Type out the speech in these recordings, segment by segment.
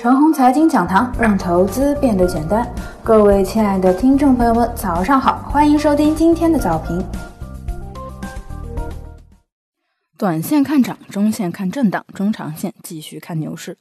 陈红财经讲堂，让投资变得简单。各位亲爱的听众朋友们，早上好，欢迎收听今天的早评。短线看涨，中线看震荡，中长线继续看牛市。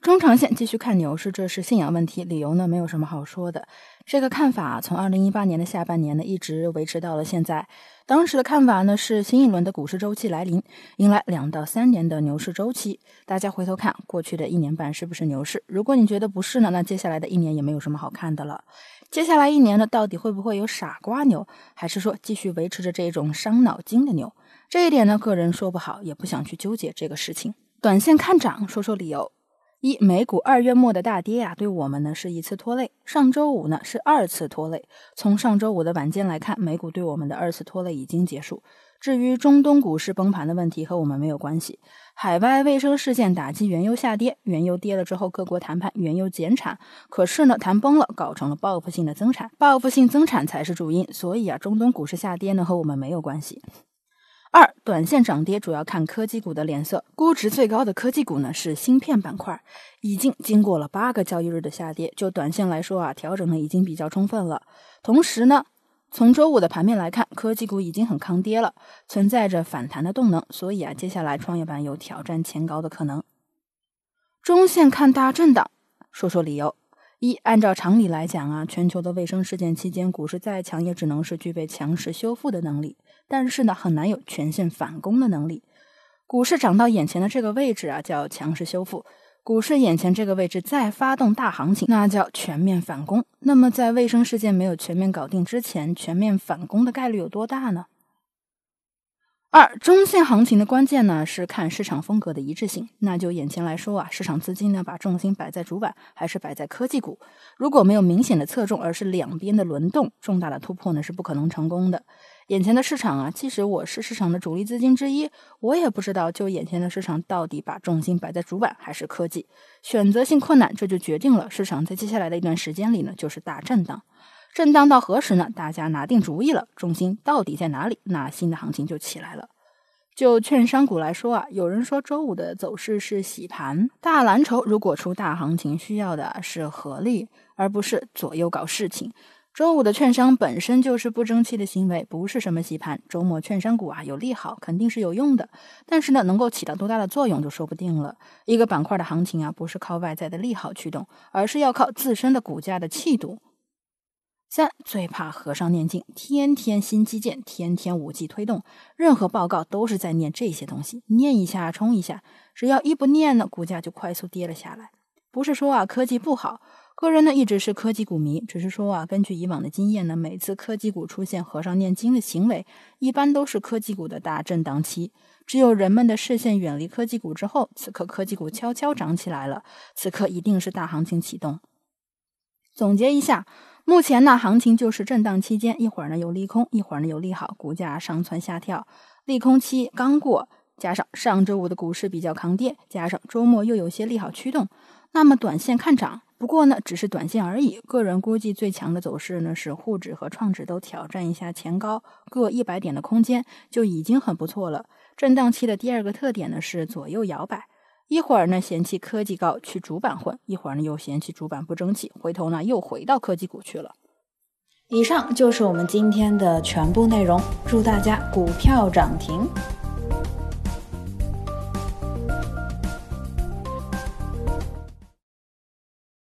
中长线继续看牛市，这是信仰问题，理由呢没有什么好说的。这个看法从二零一八年的下半年呢一直维持到了现在。当时的看法呢是新一轮的股市周期来临，迎来两到三年的牛市周期。大家回头看过去的一年半是不是牛市？如果你觉得不是呢，那接下来的一年也没有什么好看的了。接下来一年呢，到底会不会有傻瓜牛，还是说继续维持着这种伤脑筋的牛？这一点呢，个人说不好，也不想去纠结这个事情。短线看涨，说说理由。一美股二月末的大跌啊，对我们呢是一次拖累。上周五呢是二次拖累。从上周五的晚间来看，美股对我们的二次拖累已经结束。至于中东股市崩盘的问题，和我们没有关系。海外卫生事件打击原油下跌，原油跌了之后，各国谈判原油减产，可是呢谈崩了，搞成了报复性的增产，报复性增产才是主因。所以啊，中东股市下跌呢和我们没有关系。二，短线涨跌主要看科技股的脸色。估值最高的科技股呢是芯片板块，已经经过了八个交易日的下跌，就短线来说啊，调整呢已经比较充分了。同时呢，从周五的盘面来看，科技股已经很抗跌了，存在着反弹的动能，所以啊，接下来创业板有挑战前高的可能。中线看大震荡，说说理由。一，按照常理来讲啊，全球的卫生事件期间，股市再强也只能是具备强势修复的能力，但是呢，很难有全线反攻的能力。股市涨到眼前的这个位置啊，叫强势修复；股市眼前这个位置再发动大行情，那叫全面反攻。那么，在卫生事件没有全面搞定之前，全面反攻的概率有多大呢？二中线行情的关键呢是看市场风格的一致性。那就眼前来说啊，市场资金呢把重心摆在主板还是摆在科技股？如果没有明显的侧重，而是两边的轮动，重大的突破呢是不可能成功的。眼前的市场啊，即使我是市场的主力资金之一，我也不知道就眼前的市场到底把重心摆在主板还是科技，选择性困难，这就决定了市场在接下来的一段时间里呢就是大震荡。震荡到何时呢？大家拿定主意了，重心到底在哪里？那新的行情就起来了。就券商股来说啊，有人说周五的走势是洗盘，大蓝筹如果出大行情，需要的是合力，而不是左右搞事情。周五的券商本身就是不争气的行为，不是什么洗盘。周末券商股啊有利好，肯定是有用的，但是呢，能够起到多大的作用就说不定了。一个板块的行情啊，不是靠外在的利好驱动，而是要靠自身的股价的气度。三最怕和尚念经，天天新基建，天天五 G 推动，任何报告都是在念这些东西，念一下冲一下，只要一不念呢，股价就快速跌了下来。不是说啊科技不好，个人呢一直是科技股迷，只是说啊根据以往的经验呢，每次科技股出现和尚念经的行为，一般都是科技股的大震荡期。只有人们的视线远离科技股之后，此刻科技股悄悄涨起来了，此刻一定是大行情启动。总结一下。目前呢，行情就是震荡期间，一会儿呢有利空，一会儿呢有利好，股价上蹿下跳。利空期刚过，加上上周五的股市比较抗跌，加上周末又有些利好驱动，那么短线看涨。不过呢，只是短线而已。个人估计最强的走势呢是沪指和创指都挑战一下前高，各一百点的空间就已经很不错了。震荡期的第二个特点呢是左右摇摆。一会儿呢嫌弃科技高去主板混，一会儿呢又嫌弃主板不争气，回头呢又回到科技股去了。以上就是我们今天的全部内容，祝大家股票涨停。